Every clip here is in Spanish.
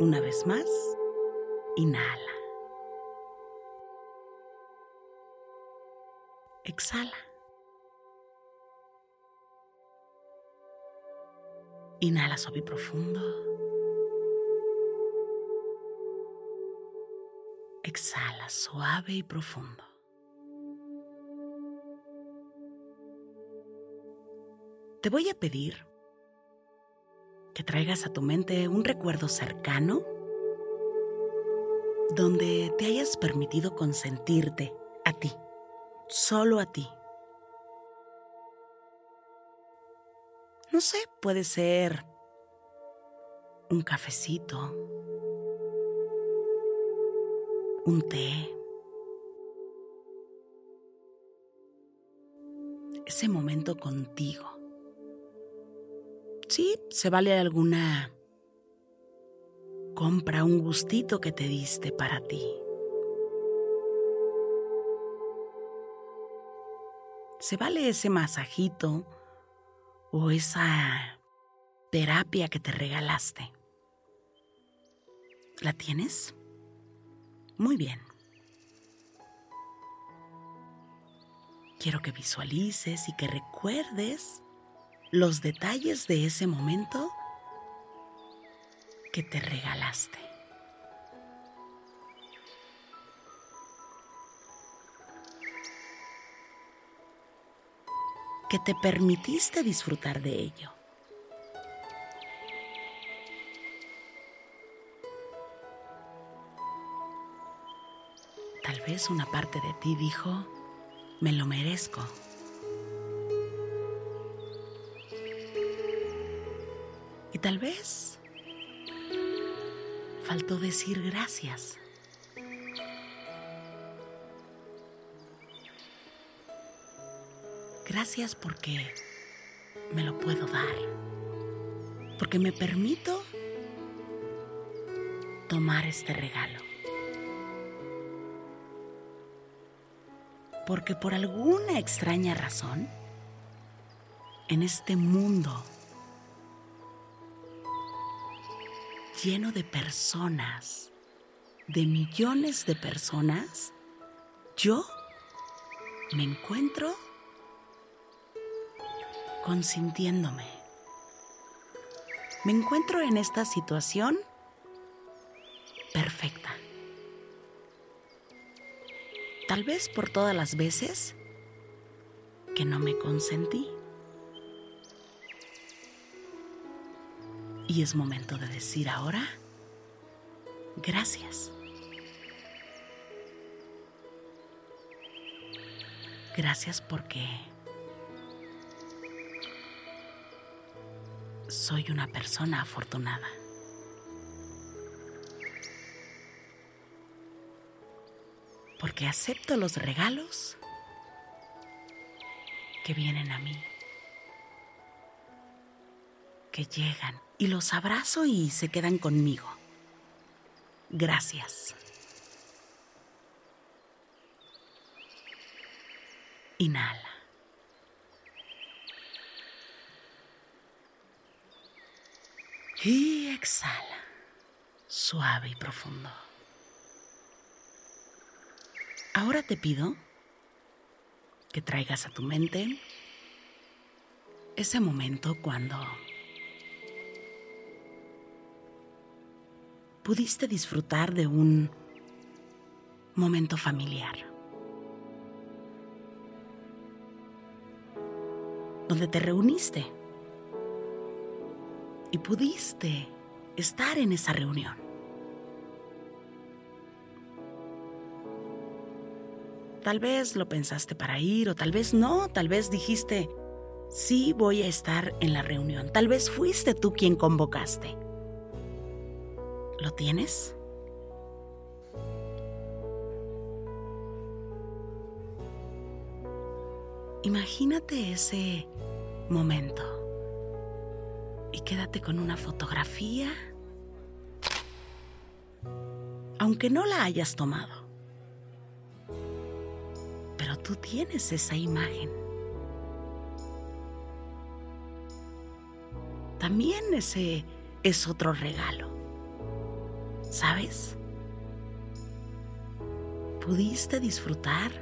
Una vez más, inhala. Exhala. Inhala suave y profundo. Exhala suave y profundo. Te voy a pedir que traigas a tu mente un recuerdo cercano donde te hayas permitido consentirte a ti, solo a ti. No sé, puede ser un cafecito, un té, ese momento contigo. Sí, se vale alguna compra, un gustito que te diste para ti. Se vale ese masajito o esa terapia que te regalaste. ¿La tienes? Muy bien. Quiero que visualices y que recuerdes los detalles de ese momento que te regalaste. Que te permitiste disfrutar de ello. Tal vez una parte de ti dijo, me lo merezco. Tal vez faltó decir gracias. Gracias porque me lo puedo dar. Porque me permito tomar este regalo. Porque por alguna extraña razón, en este mundo lleno de personas, de millones de personas, yo me encuentro consintiéndome. Me encuentro en esta situación perfecta. Tal vez por todas las veces que no me consentí. Y es momento de decir ahora, gracias. Gracias porque soy una persona afortunada. Porque acepto los regalos que vienen a mí, que llegan y los abrazo y se quedan conmigo. Gracias. Inhala. Y exhala, suave y profundo. Ahora te pido que traigas a tu mente ese momento cuando pudiste disfrutar de un momento familiar, donde te reuniste y pudiste estar en esa reunión. Tal vez lo pensaste para ir o tal vez no, tal vez dijiste, sí voy a estar en la reunión, tal vez fuiste tú quien convocaste. ¿Lo tienes? Imagínate ese momento y quédate con una fotografía, aunque no la hayas tomado. Pero tú tienes esa imagen. También ese es otro regalo. ¿Sabes? Pudiste disfrutar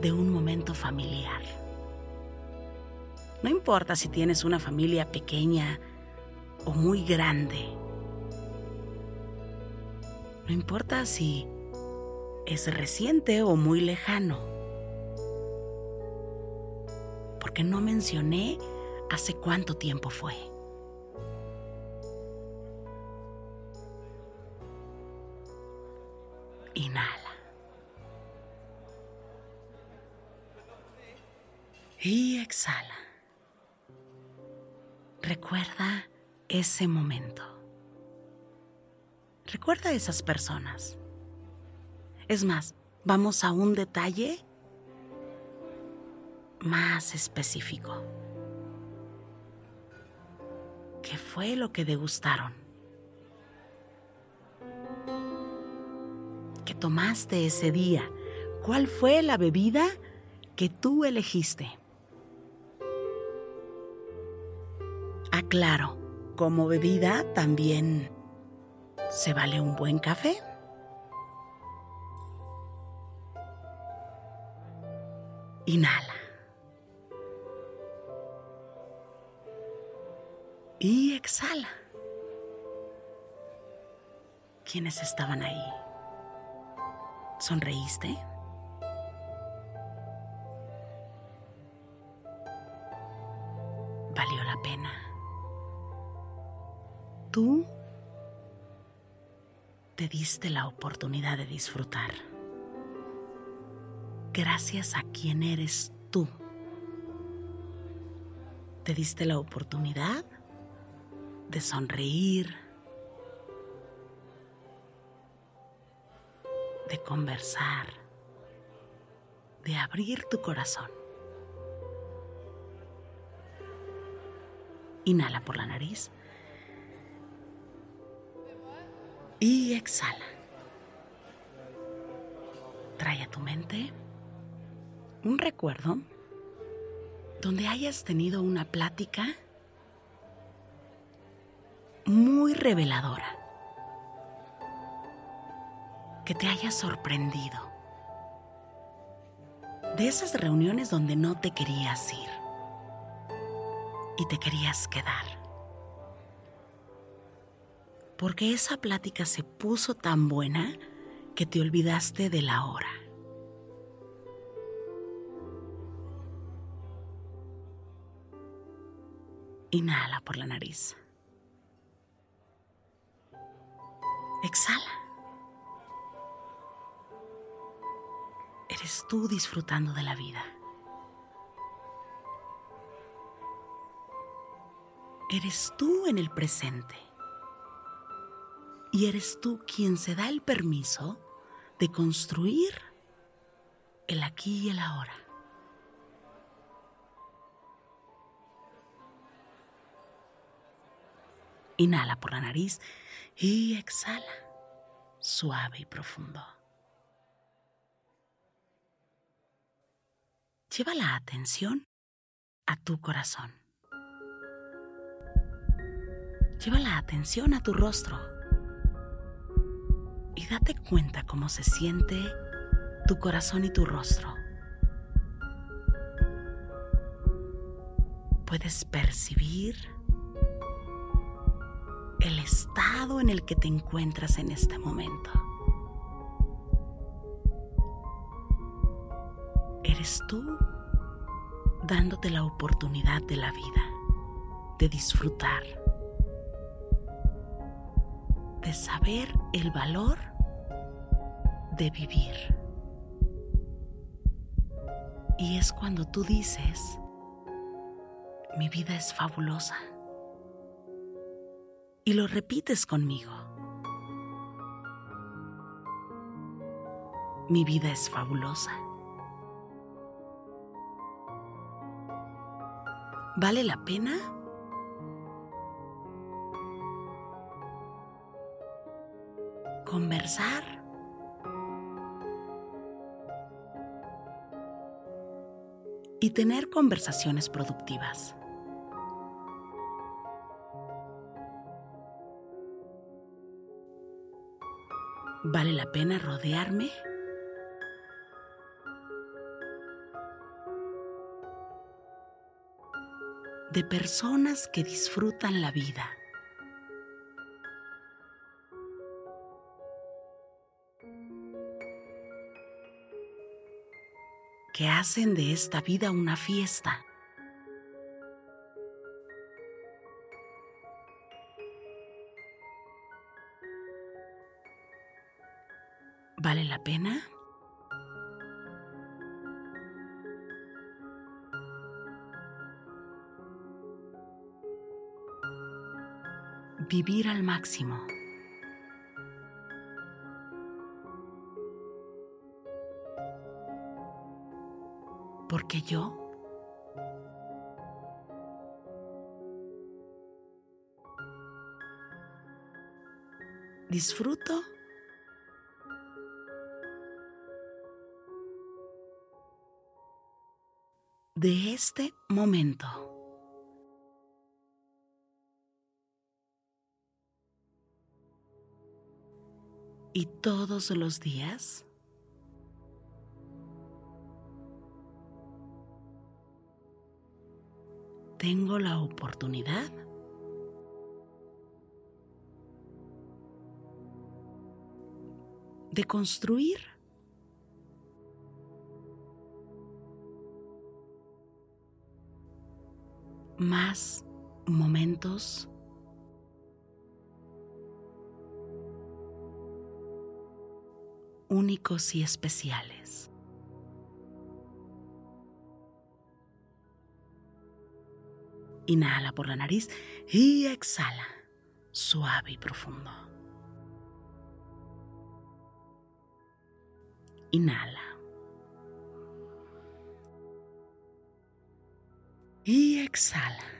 de un momento familiar. No importa si tienes una familia pequeña o muy grande. No importa si es reciente o muy lejano. Porque no mencioné hace cuánto tiempo fue. Inhala. Y exhala. Recuerda ese momento. Recuerda a esas personas. Es más, vamos a un detalle más específico. ¿Qué fue lo que degustaron? ¿Qué tomaste ese día? ¿Cuál fue la bebida que tú elegiste? Claro, como bebida también se vale un buen café. Inhala. Y exhala. ¿Quiénes estaban ahí? ¿Sonreíste? ¿Valió la pena? tú te diste la oportunidad de disfrutar. Gracias a quien eres tú. Te diste la oportunidad de sonreír, de conversar, de abrir tu corazón. Inhala por la nariz y exhala. Trae a tu mente un recuerdo donde hayas tenido una plática muy reveladora, que te haya sorprendido, de esas reuniones donde no te querías ir y te querías quedar, porque esa plática se puso tan buena que te olvidaste de la hora. Inhala por la nariz. Exhala. Eres tú disfrutando de la vida. Eres tú en el presente. Y eres tú quien se da el permiso de construir el aquí y el ahora. Inhala por la nariz y exhala, suave y profundo. Lleva la atención a tu corazón. Lleva la atención a tu rostro. Y date cuenta cómo se siente tu corazón y tu rostro. Puedes percibir el estado en el que te encuentras en este momento. Eres tú dándote la oportunidad de la vida, de disfrutar, de saber el valor de vivir. Y es cuando tú dices, mi vida es fabulosa y lo repites conmigo. Mi vida es fabulosa. ¿Vale la pena? Conversar. Y tener conversaciones productivas. ¿Vale la pena rodearme? De personas que disfrutan la vida. que hacen de esta vida una fiesta. ¿Vale la pena? Vivir al máximo. Porque yo disfruto de este momento. Y todos los días tengo la oportunidad de construir más momentos únicos y especiales. Inhala por la nariz y exhala, suave y profundo. Inhala. y exhala.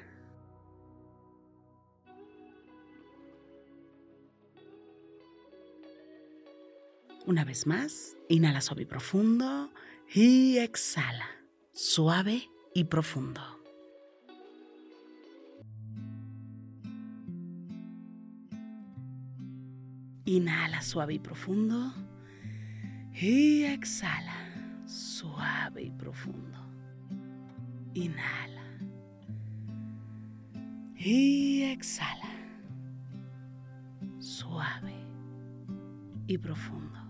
Una vez más, inhala suave y profundo y exhala, suave y profundo. Inhala suave y profundo. Y exhala suave y profundo. Inhala. Y exhala. Suave y profundo.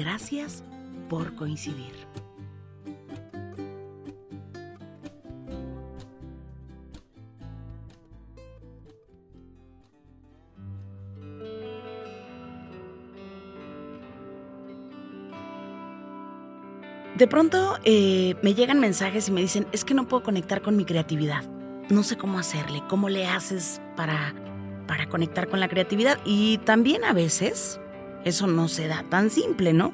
Gracias por coincidir. De pronto eh, me llegan mensajes y me dicen, es que no puedo conectar con mi creatividad. No sé cómo hacerle, cómo le haces para, para conectar con la creatividad. Y también a veces eso no se da tan simple, ¿no?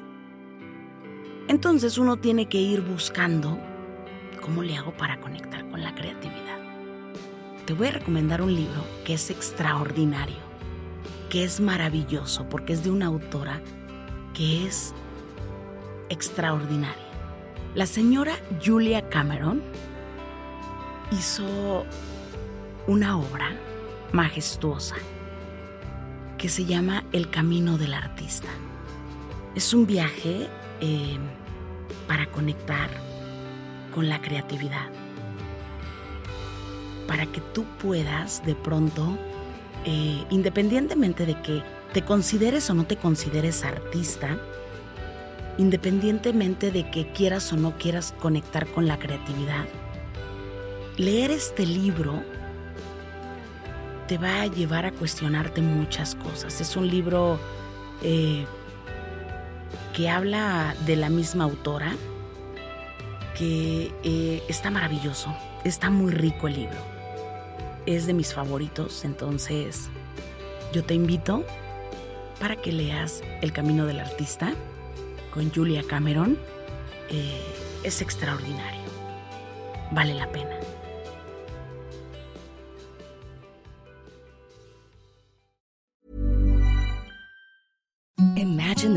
Entonces uno tiene que ir buscando cómo le hago para conectar con la creatividad. Te voy a recomendar un libro que es extraordinario, que es maravilloso, porque es de una autora que es extraordinaria. La señora Julia Cameron hizo una obra majestuosa que se llama El Camino del Artista. Es un viaje eh, para conectar con la creatividad, para que tú puedas de pronto, eh, independientemente de que te consideres o no te consideres artista, independientemente de que quieras o no quieras conectar con la creatividad. Leer este libro te va a llevar a cuestionarte muchas cosas. Es un libro eh, que habla de la misma autora, que eh, está maravilloso, está muy rico el libro. Es de mis favoritos, entonces yo te invito para que leas El Camino del Artista con Julia Cameron eh, es extraordinario. Vale la pena.